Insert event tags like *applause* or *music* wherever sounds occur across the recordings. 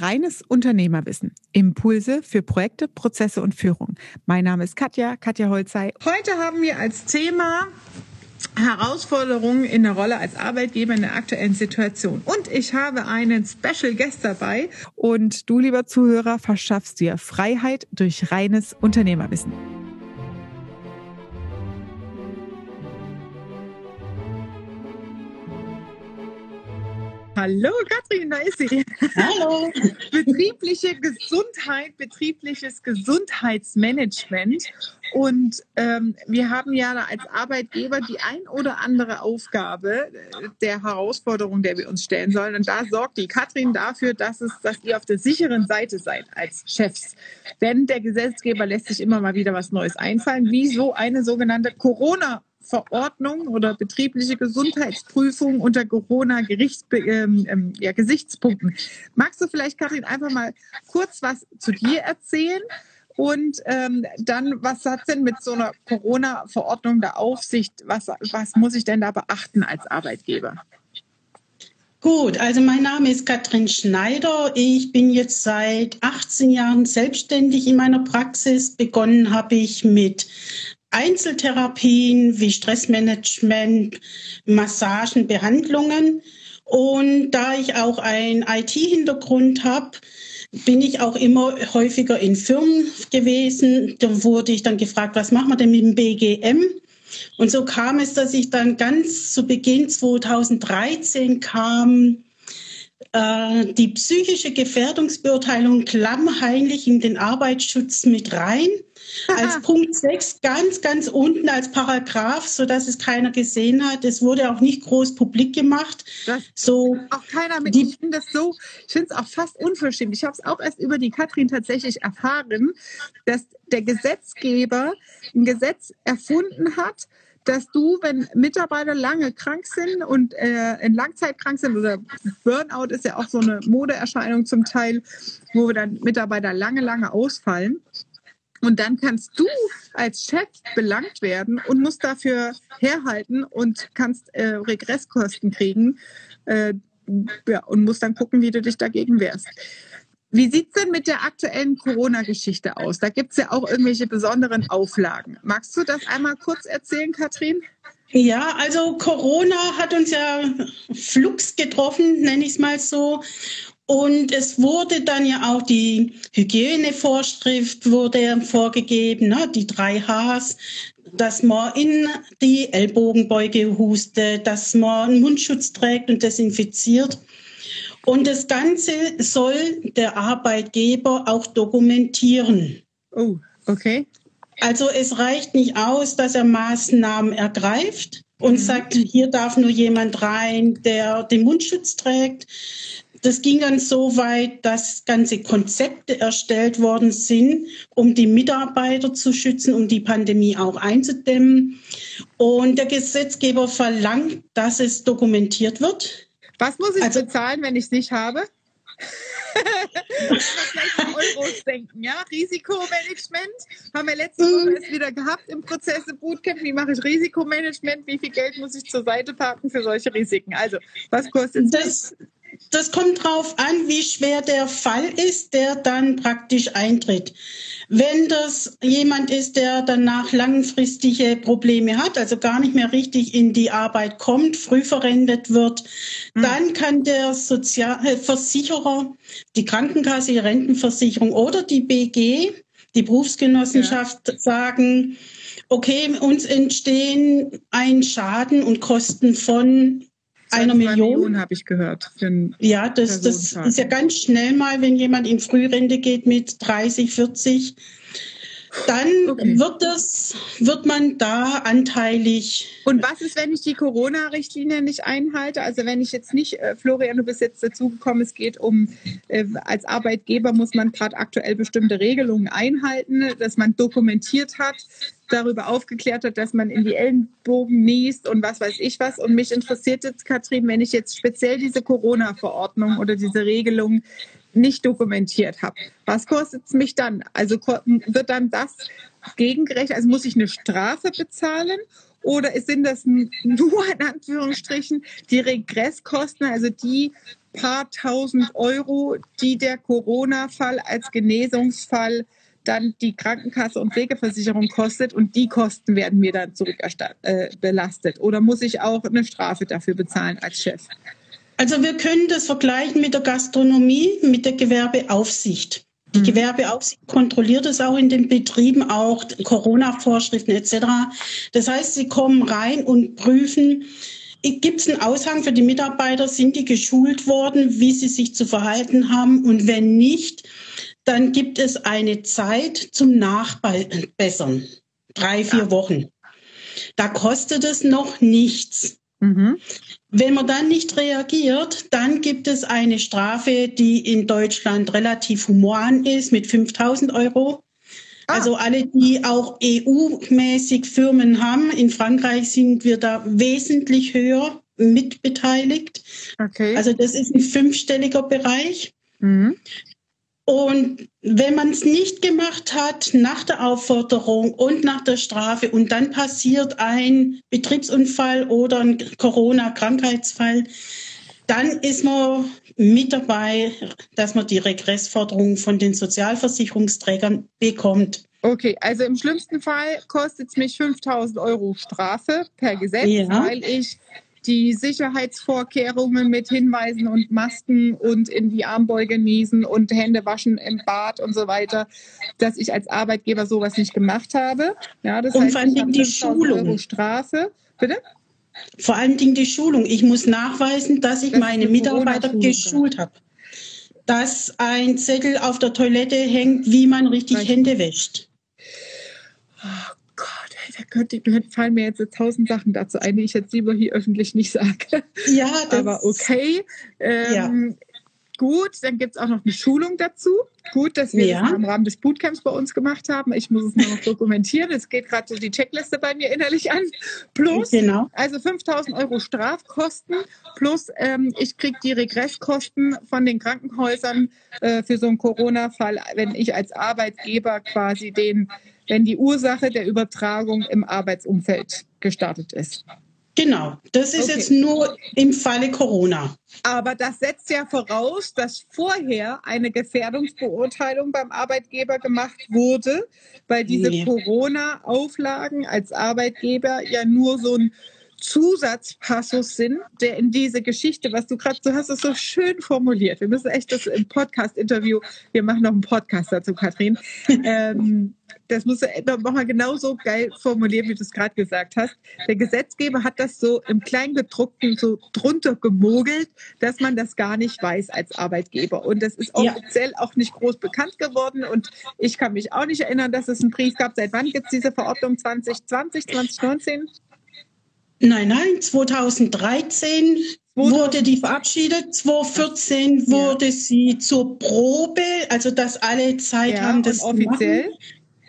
Reines Unternehmerwissen. Impulse für Projekte, Prozesse und Führung. Mein Name ist Katja, Katja Holzei. Heute haben wir als Thema Herausforderungen in der Rolle als Arbeitgeber in der aktuellen Situation. Und ich habe einen Special Guest dabei. Und du, lieber Zuhörer, verschaffst dir Freiheit durch reines Unternehmerwissen. Hallo Katrin, da ist sie. Hallo. *laughs* Betriebliche Gesundheit, betriebliches Gesundheitsmanagement. Und ähm, wir haben ja als Arbeitgeber die ein oder andere Aufgabe der Herausforderung, der wir uns stellen sollen. Und da sorgt die Katrin dafür, dass, es, dass ihr auf der sicheren Seite seid als Chefs. Denn der Gesetzgeber lässt sich immer mal wieder was Neues einfallen, wie so eine sogenannte Corona- Verordnung oder betriebliche Gesundheitsprüfung unter Corona-Gesichtspunkten. Ähm, ähm, ja, Magst du vielleicht, Kathrin, einfach mal kurz was zu dir erzählen? Und ähm, dann, was hat denn mit so einer Corona-Verordnung der Aufsicht? Was, was muss ich denn da beachten als Arbeitgeber? Gut, also mein Name ist Katrin Schneider. Ich bin jetzt seit 18 Jahren selbstständig in meiner Praxis. Begonnen habe ich mit Einzeltherapien wie Stressmanagement, Massagen, Behandlungen. Und da ich auch einen IT-Hintergrund habe, bin ich auch immer häufiger in Firmen gewesen. Da wurde ich dann gefragt, was machen wir denn mit dem BGM? Und so kam es, dass ich dann ganz zu Beginn 2013 kam äh, die psychische Gefährdungsbeurteilung klammheimlich in den Arbeitsschutz mit rein. Als *laughs* Punkt 6 ganz, ganz unten als Paragraph, so dass es keiner gesehen hat. Es wurde auch nicht groß publik gemacht. Das so auch keiner mit. Die, ich finde das so, ich finde es auch fast unverschämt. Ich habe es auch erst über die Katrin tatsächlich erfahren, dass der Gesetzgeber ein Gesetz erfunden hat, dass du, wenn Mitarbeiter lange krank sind und äh, in Langzeit krank sind oder Burnout ist ja auch so eine Modeerscheinung zum Teil, wo dann Mitarbeiter lange, lange ausfallen. Und dann kannst du als Chef belangt werden und musst dafür herhalten und kannst äh, Regresskosten kriegen äh, ja, und musst dann gucken, wie du dich dagegen wehrst. Wie sieht's denn mit der aktuellen Corona-Geschichte aus? Da gibt's ja auch irgendwelche besonderen Auflagen. Magst du das einmal kurz erzählen, Katrin? Ja, also Corona hat uns ja flugs getroffen, nenne ich es mal so. Und es wurde dann ja auch die Hygienevorschrift wurde vorgegeben, ne, die drei Hs, dass man in die Ellbogenbeuge hustet, dass man einen Mundschutz trägt und desinfiziert. Und das Ganze soll der Arbeitgeber auch dokumentieren. Oh, okay. Also es reicht nicht aus, dass er Maßnahmen ergreift und mhm. sagt, hier darf nur jemand rein, der den Mundschutz trägt. Das ging dann so weit, dass ganze Konzepte erstellt worden sind, um die Mitarbeiter zu schützen, um die Pandemie auch einzudämmen. Und der Gesetzgeber verlangt, dass es dokumentiert wird. Was muss ich also, bezahlen, wenn ich es nicht habe? *laughs* Euros denken, ja? Risikomanagement haben wir letzte Woche erst wieder gehabt im Prozesse Bootcamp. Wie mache ich Risikomanagement? Wie viel Geld muss ich zur Seite parken für solche Risiken? Also, was kostet das? Das kommt drauf an, wie schwer der Fall ist, der dann praktisch eintritt. Wenn das jemand ist, der danach langfristige Probleme hat, also gar nicht mehr richtig in die Arbeit kommt, früh verrentet wird, mhm. dann kann der Sozialversicherer, die Krankenkasse, die Rentenversicherung oder die BG, die Berufsgenossenschaft ja. sagen, okay, uns entstehen ein Schaden und Kosten von einer Million. Millionen habe ich gehört. ja, das, das ist ja ganz schnell mal, wenn jemand in Frührente geht mit 30, 40, dann okay. wird das, wird man da anteilig. Und was ist, wenn ich die Corona-Richtlinie nicht einhalte? Also wenn ich jetzt nicht, äh, Florian, du bist jetzt dazugekommen, es geht um, äh, als Arbeitgeber muss man gerade aktuell bestimmte Regelungen einhalten, dass man dokumentiert hat, darüber aufgeklärt hat, dass man in die Ellenbogen niest und was weiß ich was. Und mich interessiert jetzt, Katrin, wenn ich jetzt speziell diese Corona-Verordnung oder diese Regelung nicht dokumentiert habe. Was kostet es mich dann? Also wird dann das gegengerechnet? Also muss ich eine Strafe bezahlen? Oder sind das nur *laughs* in Anführungsstrichen die Regresskosten, also die paar tausend Euro, die der Corona-Fall als Genesungsfall dann die Krankenkasse und Pflegeversicherung kostet und die Kosten werden mir dann zurückbelastet. Äh, Oder muss ich auch eine Strafe dafür bezahlen als Chef? Also wir können das vergleichen mit der Gastronomie, mit der Gewerbeaufsicht. Die mhm. Gewerbeaufsicht kontrolliert es auch in den Betrieben, auch Corona-Vorschriften etc. Das heißt, sie kommen rein und prüfen, Gibt es einen Aushang für die Mitarbeiter? Sind die geschult worden, wie sie sich zu verhalten haben? Und wenn nicht, dann gibt es eine Zeit zum Nachbessern. Drei, vier ja. Wochen. Da kostet es noch nichts. Mhm. Wenn man dann nicht reagiert, dann gibt es eine Strafe, die in Deutschland relativ human ist mit 5000 Euro. Ah. Also alle, die auch EU-mäßig Firmen haben. In Frankreich sind wir da wesentlich höher mitbeteiligt. Okay. Also das ist ein fünfstelliger Bereich. Mhm. Und wenn man es nicht gemacht hat nach der Aufforderung und nach der Strafe und dann passiert ein Betriebsunfall oder ein Corona-Krankheitsfall, dann ist man mit dabei, dass man die Regressforderung von den Sozialversicherungsträgern bekommt. Okay, also im schlimmsten Fall kostet es mich 5000 Euro Strafe per Gesetz, ja. weil ich die Sicherheitsvorkehrungen mit Hinweisen und Masken und in die Armbeuge niesen und Hände waschen im Bad und so weiter, dass ich als Arbeitgeber sowas nicht gemacht habe. Ja, das und heißt, vor allen Dingen die Schulung. Euro Strafe. Bitte? Vor allen Dingen die Schulung. Ich muss nachweisen, dass ich das meine Mitarbeiter geschult habe. Dass ein Zettel auf der Toilette hängt, wie man richtig. Hände wäscht. Da könnte, fallen mir jetzt tausend Sachen dazu ein, die ich jetzt lieber hier öffentlich nicht sage. Ja, *laughs* aber okay. Ähm, ja. Gut, dann gibt es auch noch eine Schulung dazu. Gut, dass wir ja. das im Rahmen des Bootcamps bei uns gemacht haben. Ich muss es nur noch dokumentieren. Es geht gerade so die Checkliste bei mir innerlich an. Plus, genau. also 5000 Euro Strafkosten plus ähm, ich kriege die Regresskosten von den Krankenhäusern äh, für so einen Corona-Fall, wenn ich als Arbeitgeber quasi den wenn die Ursache der Übertragung im Arbeitsumfeld gestartet ist. Genau, das ist okay. jetzt nur im Falle Corona. Aber das setzt ja voraus, dass vorher eine Gefährdungsbeurteilung beim Arbeitgeber gemacht wurde, weil diese nee. Corona-Auflagen als Arbeitgeber ja nur so ein Zusatzpassus sind, der in diese Geschichte, was du gerade, du hast es so schön formuliert. Wir müssen echt das im Podcast-Interview, wir machen noch einen Podcast dazu, Kathrin. ähm, das musst du nochmal genauso geil formulieren, wie du es gerade gesagt hast. Der Gesetzgeber hat das so im Kleingedruckten so drunter gemogelt, dass man das gar nicht weiß als Arbeitgeber. Und das ist offiziell ja. auch nicht groß bekannt geworden. Und ich kann mich auch nicht erinnern, dass es einen Brief gab. Seit wann gibt es diese Verordnung? 2020, 2019? Nein, nein, 2013 wurde die verabschiedet, 2014 ja. wurde sie zur Probe, also dass alle Zeit ja, haben, das offiziell. Machen.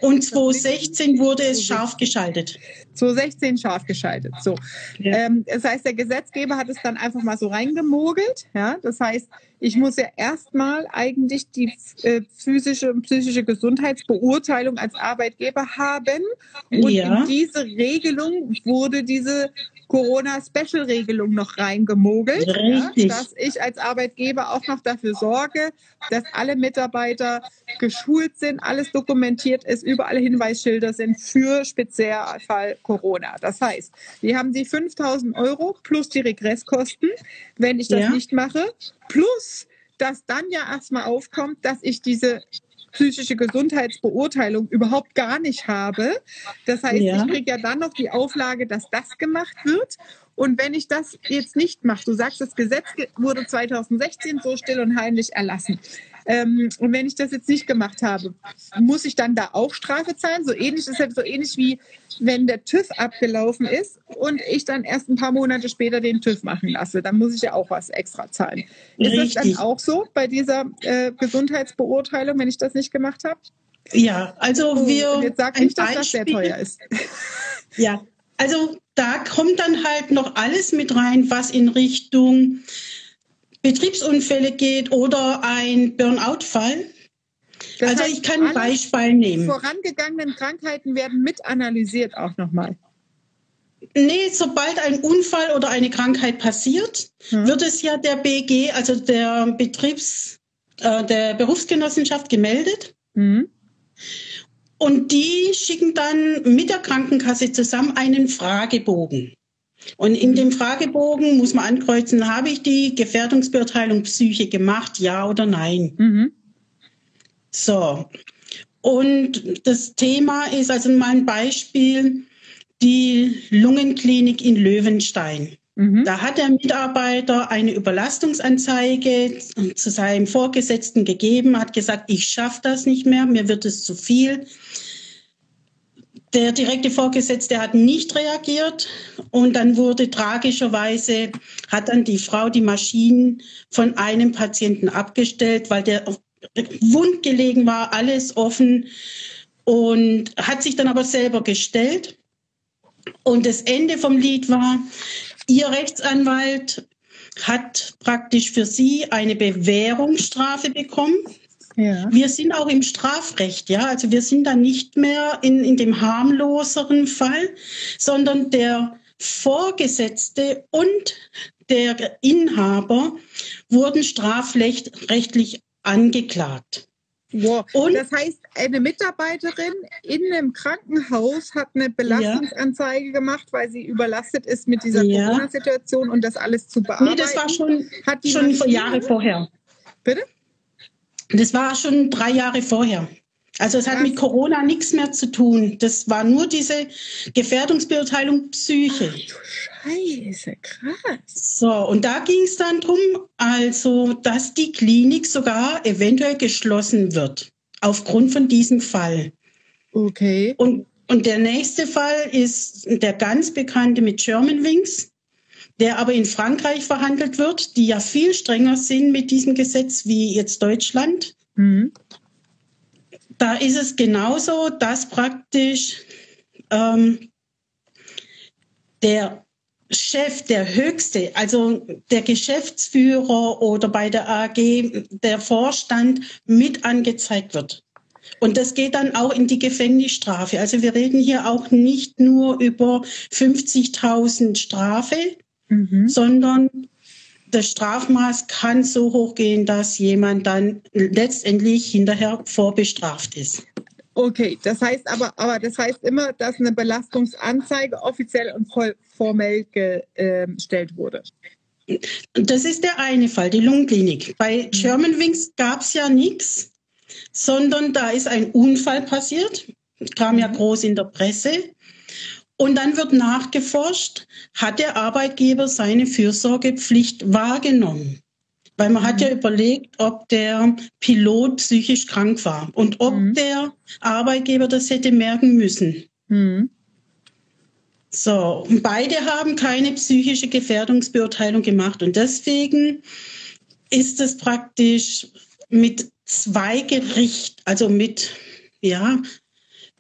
Und 2016 wurde es scharf geschaltet. 2016 scharf geschaltet. So. Ja. Ähm, das heißt, der Gesetzgeber hat es dann einfach mal so reingemogelt. Ja? Das heißt, ich muss ja erstmal eigentlich die äh, physische und psychische Gesundheitsbeurteilung als Arbeitgeber haben. Und ja. in diese Regelung wurde diese Corona-Special-Regelung noch reingemogelt, ja, dass ich als Arbeitgeber auch noch dafür sorge, dass alle Mitarbeiter geschult sind, alles dokumentiert ist, überall Hinweisschilder sind für Spezialfall Corona. Das heißt, wir haben die 5000 Euro plus die Regresskosten, wenn ich das ja. nicht mache, plus dass dann ja erstmal aufkommt, dass ich diese psychische Gesundheitsbeurteilung überhaupt gar nicht habe. Das heißt, ja. ich kriege ja dann noch die Auflage, dass das gemacht wird. Und wenn ich das jetzt nicht mache, du sagst, das Gesetz wurde 2016 so still und heimlich erlassen. Ähm, und wenn ich das jetzt nicht gemacht habe, muss ich dann da auch Strafe zahlen? So ähnlich ist halt so ähnlich wie wenn der TÜV abgelaufen ist und ich dann erst ein paar Monate später den TÜV machen lasse, dann muss ich ja auch was extra zahlen. Ist Richtig. das dann auch so bei dieser äh, Gesundheitsbeurteilung, wenn ich das nicht gemacht habe? Ja, also oh, wir. Und jetzt sag nicht, dass das sehr teuer ist. *laughs* Ja, also da kommt dann halt noch alles mit rein, was in Richtung Betriebsunfälle geht oder ein Burnout-Fall. also ich kann ein Beispiel nehmen. Vorangegangenen Krankheiten werden mit analysiert auch nochmal. Nee, sobald ein Unfall oder eine Krankheit passiert, hm. wird es ja der BG, also der Betriebs, äh, der Berufsgenossenschaft gemeldet. Hm. Und die schicken dann mit der Krankenkasse zusammen einen Fragebogen. Und in dem Fragebogen muss man ankreuzen, habe ich die Gefährdungsbeurteilung Psyche gemacht, ja oder nein? Mhm. So. Und das Thema ist also mal ein Beispiel, die Lungenklinik in Löwenstein. Mhm. Da hat der Mitarbeiter eine Überlastungsanzeige zu seinem Vorgesetzten gegeben, hat gesagt, ich schaffe das nicht mehr, mir wird es zu viel. Der direkte Vorgesetzte hat nicht reagiert und dann wurde tragischerweise, hat dann die Frau die Maschinen von einem Patienten abgestellt, weil der wund gelegen war, alles offen und hat sich dann aber selber gestellt. Und das Ende vom Lied war, ihr Rechtsanwalt hat praktisch für sie eine Bewährungsstrafe bekommen ja. Wir sind auch im Strafrecht, ja. Also wir sind da nicht mehr in, in dem harmloseren Fall, sondern der Vorgesetzte und der Inhaber wurden strafrechtlich angeklagt. Wow. Und, das heißt, eine Mitarbeiterin in einem Krankenhaus hat eine Belastungsanzeige ja. gemacht, weil sie überlastet ist mit dieser ja. Corona-Situation und das alles zu bearbeiten. Nee, das war schon, hat schon Jahre vorher. Bitte? Das war schon drei Jahre vorher. Also es hat mit Corona nichts mehr zu tun. Das war nur diese Gefährdungsbeurteilung Psyche. Ach, Scheiße, krass. So, und da ging es dann drum, also, dass die Klinik sogar eventuell geschlossen wird, aufgrund von diesem Fall. Okay. Und, und der nächste Fall ist der ganz bekannte mit Germanwings der aber in Frankreich verhandelt wird, die ja viel strenger sind mit diesem Gesetz wie jetzt Deutschland. Mhm. Da ist es genauso, dass praktisch ähm, der Chef, der Höchste, also der Geschäftsführer oder bei der AG der Vorstand mit angezeigt wird. Und das geht dann auch in die Gefängnisstrafe. Also wir reden hier auch nicht nur über 50.000 Strafe, mhm. sondern das Strafmaß kann so hoch gehen, dass jemand dann letztendlich hinterher vorbestraft ist. Okay, das heißt aber, aber das heißt immer, dass eine Belastungsanzeige offiziell und voll formell gestellt wurde. Das ist der eine Fall, die Lungenklinik. Bei mhm. Germanwings gab es ja nichts, sondern da ist ein Unfall passiert, kam ja mhm. groß in der Presse. Und dann wird nachgeforscht, hat der Arbeitgeber seine Fürsorgepflicht wahrgenommen? Weil man mhm. hat ja mhm. überlegt, ob der Pilot psychisch krank war und ob mhm. der Arbeitgeber das hätte merken müssen. Mhm. So, und beide haben keine psychische Gefährdungsbeurteilung gemacht und deswegen ist es praktisch mit zwei Gericht, also mit ja,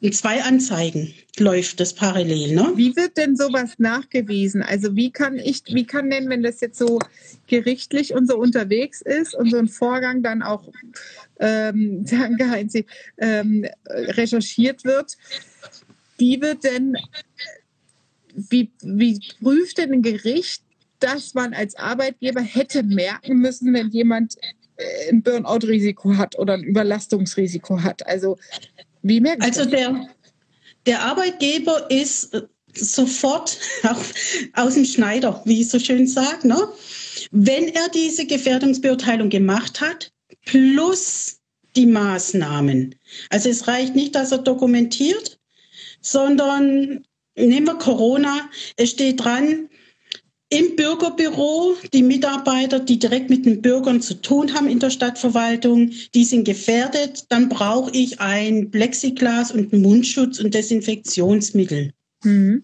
zwei Anzeigen läuft das parallel. Ne? Wie wird denn sowas nachgewiesen? Also wie kann ich, wie kann denn, wenn das jetzt so gerichtlich und so unterwegs ist und so ein Vorgang dann auch, ähm, *laughs* danke Heinzi, ähm, recherchiert wird, wie wird denn, wie, wie prüft denn ein Gericht, dass man als Arbeitgeber hätte merken müssen, wenn jemand äh, ein Burnout-Risiko hat oder ein Überlastungsrisiko hat? Also wie merkt Also der, der Arbeitgeber ist äh, sofort *laughs* aus dem Schneider, wie ich so schön sage. Ne? Wenn er diese Gefährdungsbeurteilung gemacht hat, plus die Maßnahmen. Also es reicht nicht, dass er dokumentiert, sondern nehmen wir Corona, es steht dran, im Bürgerbüro, die Mitarbeiter, die direkt mit den Bürgern zu tun haben in der Stadtverwaltung, die sind gefährdet. Dann brauche ich ein Plexiglas und einen Mundschutz und Desinfektionsmittel. Mhm.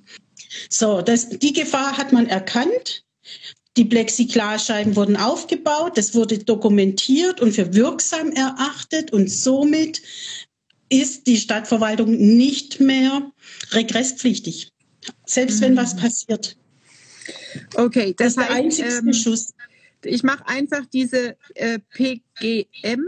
So, das, die Gefahr hat man erkannt. Die Plexiglasscheiben wurden aufgebaut, das wurde dokumentiert und für wirksam erachtet und somit ist die Stadtverwaltung nicht mehr regresspflichtig, selbst mhm. wenn was passiert. Okay, das, das ist der einzige ähm, Schuss. Ich mache einfach diese äh, PGM,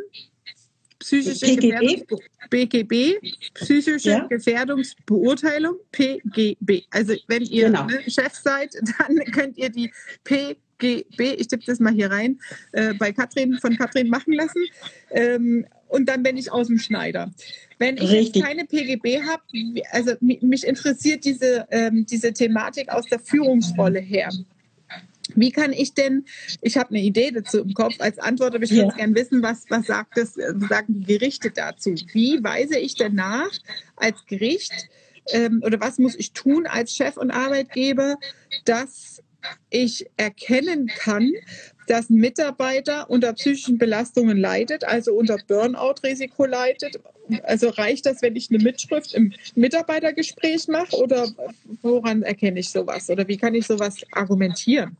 psychische PGB. BGB, psychische Ja. Gefährdungsbeurteilung, PGB. Also wenn ihr Genau. ne, Chef seid, *laughs* dann könnt ihr die PGB, ich tippe das mal hier rein, äh, bei Katrin, von Katrin machen lassen. Ähm, und dann bin ich aus dem Schneider. Wenn ich Richtig. jetzt keine PGB habe, also mi- mich interessiert diese, ähm, diese Thematik aus der Führungsrolle her. Wie kann ich denn, ich habe eine Idee dazu im Kopf, als Antwort, aber ich würde Ja. gerne wissen, was, was sagt das, äh, sagen die Gerichte dazu? Wie weise ich denn nach als Gericht ähm, oder was muss ich tun als Chef und Arbeitgeber, dass ich erkennen kann, dass ein Mitarbeiter unter psychischen Belastungen leidet, also unter Burnout-Risiko leidet. Also reicht das, wenn ich eine Mitschrift im Mitarbeitergespräch mache oder woran erkenne ich sowas? Oder wie kann ich sowas argumentieren?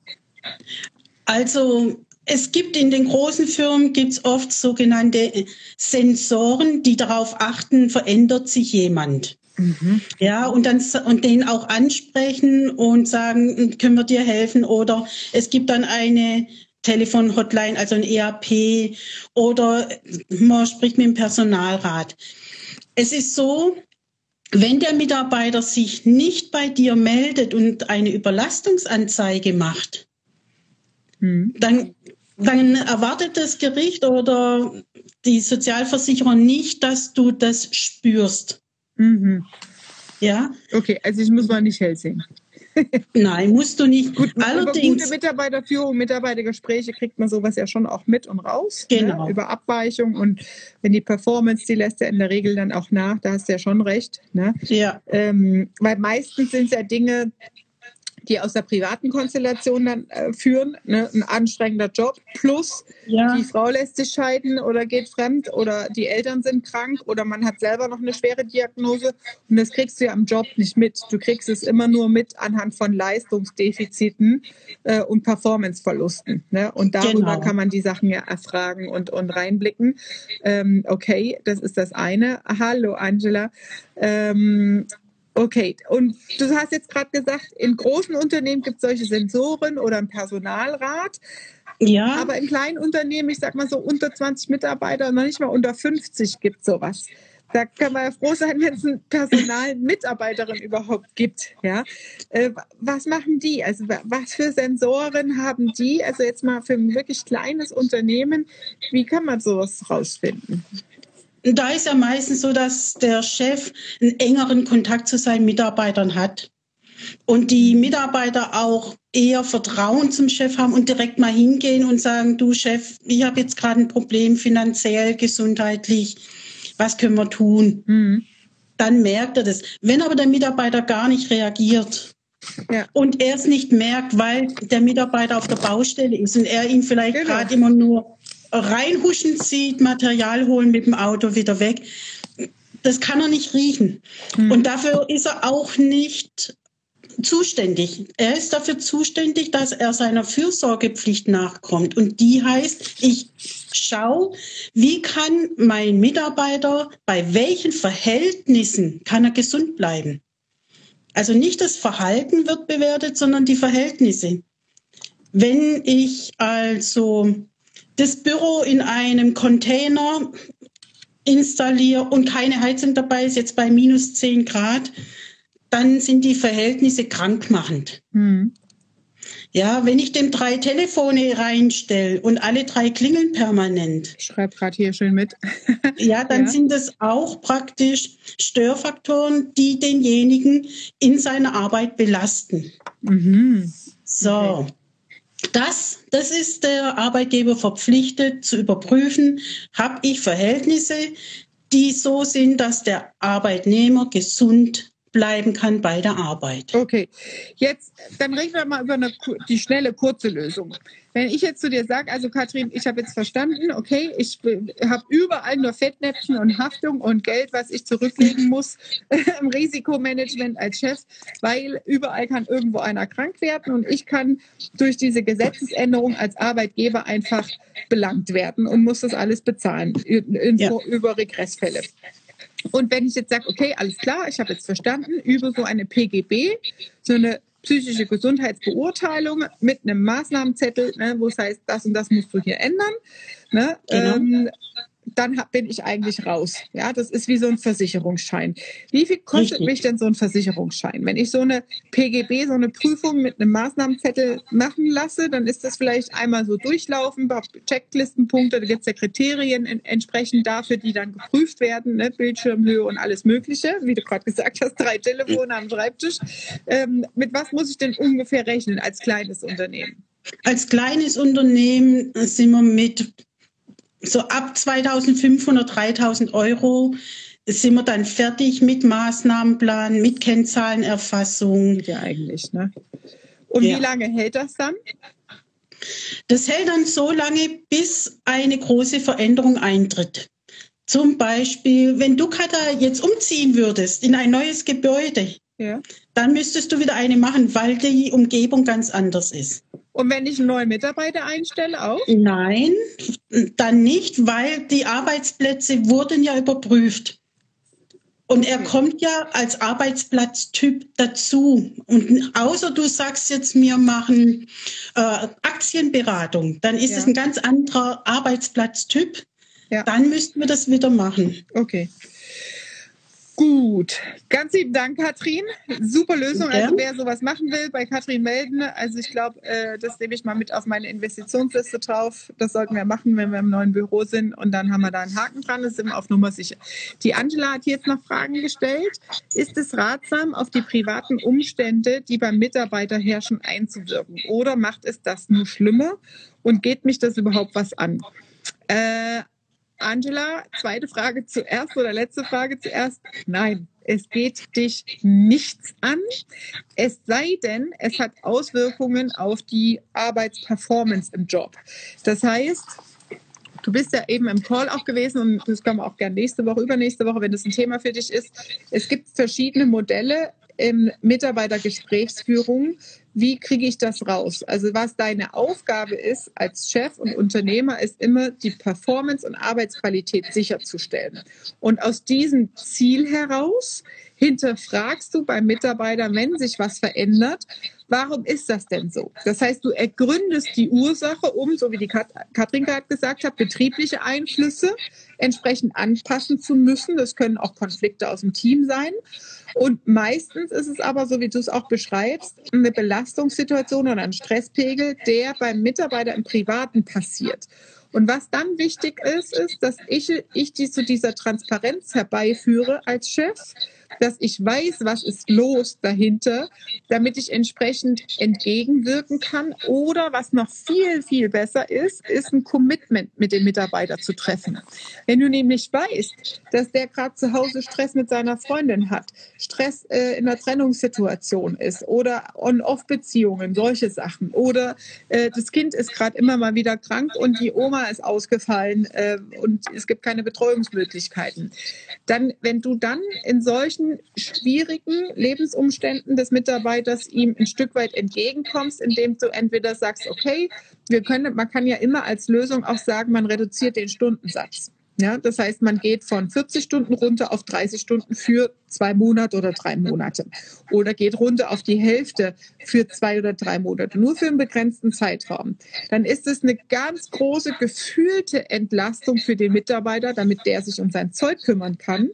Also es gibt in den großen Firmen gibt's oft sogenannte Sensoren, die darauf achten, verändert sich jemand. Ja, und dann und den auch ansprechen und sagen, können wir dir helfen? Oder es gibt dann eine Telefon-Hotline, also ein EAP, oder man spricht mit dem Personalrat. Es ist so, wenn der Mitarbeiter sich nicht bei dir meldet und eine Überlastungsanzeige macht, Hm. dann, dann erwartet das Gericht oder die Sozialversicherer nicht, dass du das spürst. Mhm. Ja, Okay, also ich muss mal nicht hell sehen. *laughs* nein, musst du nicht. Gut, Allerdings, gute Mitarbeiterführung, Mitarbeitergespräche kriegt man sowas ja schon auch mit und raus. Genau. Ne? Über Abweichung und wenn die Performance, die lässt ja in der Regel dann auch nach, da hast du ja schon recht. Ne? ja, Ähm, weil meistens sind es ja Dinge, die aus der privaten Konstellation dann äh, führen. Ne? Ein anstrengender Job plus ja, die Frau lässt sich scheiden oder geht fremd oder die Eltern sind krank oder man hat selber noch eine schwere Diagnose und das kriegst du ja am Job nicht mit. Du kriegst es immer nur mit anhand von Leistungsdefiziten äh, und Performanceverlusten. Ne? Und darüber Genau. kann man die Sachen ja erfragen und, und reinblicken. Ähm, okay, das ist das eine. Hallo Angela. Ähm, Okay, und du hast jetzt gerade gesagt, in großen Unternehmen gibt es solche Sensoren oder einen Personalrat. ja. Aber in kleinen Unternehmen, ich sag mal so unter 20 Mitarbeiter, noch nicht mal unter 50 gibt sowas. Da können wir ja froh sein, wenn es eine Personalmitarbeiterin überhaupt gibt. Ja? Äh, was machen die? Also wa- was für Sensoren haben die? Also jetzt mal für ein wirklich kleines Unternehmen, wie kann man sowas rausfinden? Da ist ja meistens so, dass der Chef einen engeren Kontakt zu seinen Mitarbeitern hat. Und die Mitarbeiter auch eher Vertrauen zum Chef haben und direkt mal hingehen und sagen, du Chef, ich habe jetzt gerade ein Problem finanziell, gesundheitlich, was können wir tun? Mhm. Dann merkt er das. Wenn aber der Mitarbeiter gar nicht reagiert Ja. und er es nicht merkt, weil der Mitarbeiter auf der Baustelle ist und er ihn vielleicht Genau. gerade immer nur reinhuschen sieht, Material holen mit dem Auto wieder weg, das kann er nicht riechen. Mhm. Und dafür ist er auch nicht zuständig. Er ist dafür zuständig, dass er seiner Fürsorgepflicht nachkommt. Und die heißt, ich schaue, wie kann mein Mitarbeiter, bei welchen Verhältnissen kann er gesund bleiben. Also nicht das Verhalten wird bewertet, sondern die Verhältnisse. Wenn ich also das Büro in einem Container installiere und keine Heizung dabei ist, jetzt bei minus 10 Grad, dann sind die Verhältnisse krankmachend. Mhm. Ja, wenn ich dem drei Telefone reinstelle und alle drei klingeln permanent, Ich schreibe gerade hier schön mit. *laughs* ja, dann Ja. sind es auch praktisch Störfaktoren, die denjenigen in seiner Arbeit belasten. Mhm. So. Okay. Das, das ist der Arbeitgeber verpflichtet zu überprüfen, habe ich Verhältnisse, die so sind, dass der Arbeitnehmer gesund bleiben kann bei der Arbeit. Okay, jetzt dann reden wir mal über eine, die schnelle, kurze Lösung. Wenn ich jetzt zu dir sage, also Katrin, ich habe jetzt verstanden, okay, ich habe überall nur Fettnäpfchen und Haftung und Geld, was ich zurücklegen *laughs* muss *laughs* im Risikomanagement als Chef, weil überall kann irgendwo einer krank werden und ich kann durch diese Gesetzesänderung als Arbeitgeber einfach belangt werden und muss das alles bezahlen in, in, Ja. über Regressfälle. Und wenn ich jetzt sage, okay, alles klar, ich habe jetzt verstanden, über so eine PGB, so eine psychische Gesundheitsbeurteilung mit einem Maßnahmenzettel, ne, wo es heißt, das und das musst du hier ändern. Ne, Genau. ähm, dann bin ich eigentlich raus. Ja, das ist wie so ein Versicherungsschein. Wie viel kostet Richtig. mich denn so ein Versicherungsschein? Wenn ich so eine PGB, so eine Prüfung mit einem Maßnahmenzettel machen lasse, dann ist das vielleicht einmal so durchlaufen, Checklistenpunkte, da gibt es ja Kriterien entsprechend dafür, die dann geprüft werden, ne? Bildschirmhöhe und alles Mögliche, wie du gerade gesagt hast, drei Telefone am Schreibtisch. Ähm, mit was muss ich denn ungefähr rechnen als kleines Unternehmen? Als kleines Unternehmen sind wir mit so ab 2500, 3000 Euro sind wir dann fertig mit Maßnahmenplan, mit Kennzahlenerfassung. Ja, eigentlich, ne? Und ja. wie lange hält das dann? Das hält dann so lange, bis eine große Veränderung eintritt. Zum Beispiel, wenn du, Katha, jetzt umziehen würdest in ein neues Gebäude, ja. Dann müsstest du wieder eine machen, weil die Umgebung ganz anders ist. Und wenn ich einen neuen Mitarbeiter einstelle, auch? Nein, dann nicht, weil die Arbeitsplätze wurden ja überprüft. Und er kommt ja als Arbeitsplatztyp dazu. Und außer du sagst jetzt, wir machen äh, Aktienberatung, dann ist ja. es ein ganz anderer Arbeitsplatztyp. Ja. Dann müssten wir das wieder machen. Okay. Gut, ganz lieben Dank, Katrin. Super Lösung. Also wer sowas machen will, bei Katrin melden. Also ich glaube, äh, das nehme ich mal mit auf meine Investitionsliste drauf. Das sollten wir machen, wenn wir im neuen Büro sind. Und dann haben wir da einen Haken dran. Das sind wir auf Nummer sicher. Die Angela hat jetzt noch Fragen gestellt. Ist es ratsam, auf die privaten Umstände, die beim Mitarbeiter herrschen, einzuwirken? Oder macht es das nur schlimmer? Und geht mich das überhaupt was an? Äh, Angela, zweite Frage zuerst oder letzte Frage zuerst. Nein, es geht dich nichts an. Es sei denn, es hat Auswirkungen auf die Arbeitsperformance im Job. Das heißt, Du bist ja eben im Call auch gewesen und das können wir auch gerne nächste Woche, übernächste Woche, wenn das ein Thema für dich ist. Es gibt verschiedene Modelle in Mitarbeitergesprächsführung, wie kriege ich das raus? Also was deine Aufgabe ist als Chef und Unternehmer, ist immer die Performance und Arbeitsqualität sicherzustellen. Und aus diesem Ziel heraus hinterfragst du beim Mitarbeiter, wenn sich was verändert, warum ist das denn so? Das heißt, du ergründest die Ursache, um, so wie die Kat Katrin gerade gesagt hat, betriebliche Einflüsse entsprechend anpassen zu müssen. Das können auch Konflikte aus dem Team sein. Und meistens ist es aber, so wie du es auch beschreibst, eine Belastungssituation oder ein Stresspegel, der beim Mitarbeiter im Privaten passiert. Und was dann wichtig ist, ist, dass ich, ich die zu dieser Transparenz herbeiführe als Chef, dass ich weiß, was ist los dahinter, damit ich entsprechend entgegenwirken kann. Oder was noch viel, viel besser ist, ist ein Commitment mit dem Mitarbeiter zu treffen. Wenn du nämlich weißt, dass der gerade zu Hause Stress mit seiner Freundin hat, Stress äh, in einer Trennungssituation ist oder On-Off-Beziehungen, solche Sachen. Oder äh, das Kind ist gerade immer mal wieder krank und die Oma ist ausgefallen äh, und es gibt keine Betreuungsmöglichkeiten. Dann, wenn du dann in solchen solchen schwierigen Lebensumständen des Mitarbeiters ihm ein Stück weit entgegenkommst, indem du entweder sagst, okay, wir können, man kann ja immer als Lösung auch sagen, man reduziert den Stundensatz. Ja, das heißt, man geht von 40 Stunden runter auf 30 Stunden für zwei Monate oder drei Monate. Oder geht runter auf die Hälfte für zwei oder drei Monate, nur für einen begrenzten Zeitraum. Dann ist es eine ganz große gefühlte Entlastung für den Mitarbeiter, damit der sich um sein Zeug kümmern kann.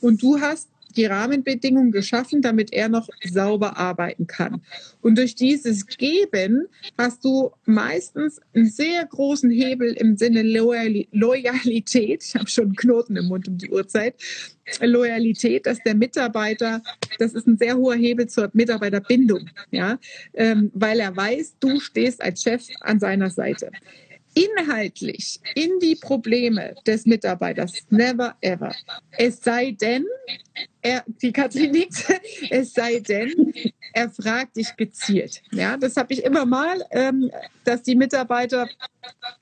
Und du hast die Rahmenbedingungen geschaffen, damit er noch sauber arbeiten kann. Und durch dieses Geben hast du meistens einen sehr großen Hebel im Sinne Loyalität. Ich habe schon einen Knoten im Mund um die Uhrzeit. Loyalität, dass der Mitarbeiter, das ist ein sehr hoher Hebel zur Mitarbeiterbindung, ja, ähm, weil er weiß, du stehst als Chef an seiner Seite inhaltlich in die Probleme des Mitarbeiters. Never ever. Es sei denn, er, die Katrin nickt, *laughs* es sei denn, er fragt dich gezielt. Ja, das habe ich immer mal, ähm, dass die Mitarbeiter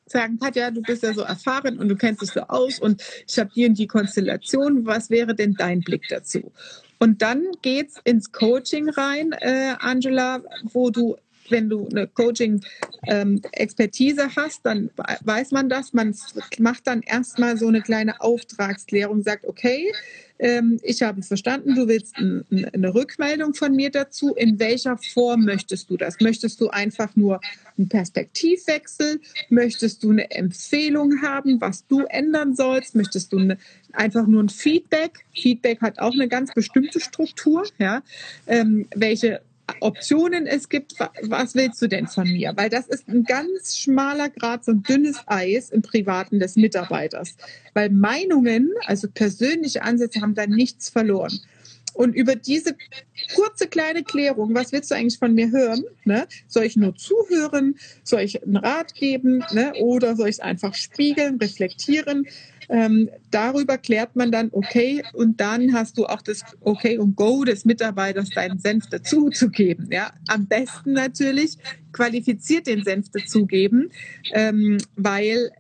sagen, Katja, du bist ja so erfahren und du kennst dich so aus und ich habe die und die Konstellation. Was wäre denn dein Blick dazu? Und dann geht's ins Coaching rein, äh, Angela, wo du wenn du eine Coaching-Expertise ähm, hast, dann weiß man das. Man macht dann erstmal so eine kleine Auftragsklärung, sagt, okay, ähm, ich habe es verstanden, du willst eine Rückmeldung von mir dazu. In welcher Form möchtest du das? Möchtest du einfach nur einen Perspektivwechsel? Möchtest du eine Empfehlung haben, was du ändern sollst? Möchtest du eine, einfach nur ein Feedback? Feedback hat auch eine ganz bestimmte Struktur, ja. Ähm, welche Optionen es gibt, was willst du denn von mir? Weil das ist ein ganz schmaler Grad, so ein dünnes Eis im Privaten des Mitarbeiters. Weil Meinungen, also persönliche Ansätze, haben da nichts verloren. Und über diese kurze kleine Klärung, was willst du eigentlich von mir hören? Ne? Soll ich nur zuhören? Soll ich einen Rat geben? Ne? Oder soll ich es einfach spiegeln, reflektieren? Ähm, darüber klärt man dann, okay, und dann hast du auch das Okay und Go des Mitarbeiters, deinen Senf dazuzugeben. Ja? Am besten natürlich qualifiziert den Senf dazugeben, ähm, weil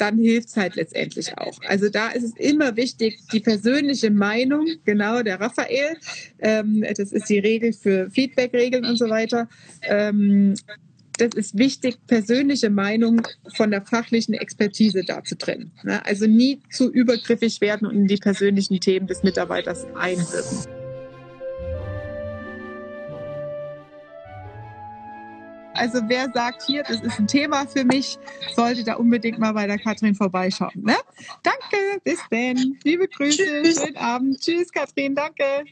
dann hilft es halt letztendlich auch. Also da ist es immer wichtig, die persönliche Meinung, genau, der Raphael, ähm, das ist die Regel für Feedback-Regeln und so weiter, ähm, das ist wichtig, persönliche Meinung von der fachlichen Expertise da zu trennen. Ne? Also nie zu übergriffig werden und in die persönlichen Themen des Mitarbeiters einwirken. Also wer sagt hier, das ist ein Thema für mich, sollte da unbedingt mal bei der Katrin vorbeischauen. Ne? Danke, bis dann. Liebe Grüße, Tschüss. schönen Abend. Tschüss, Katrin, danke.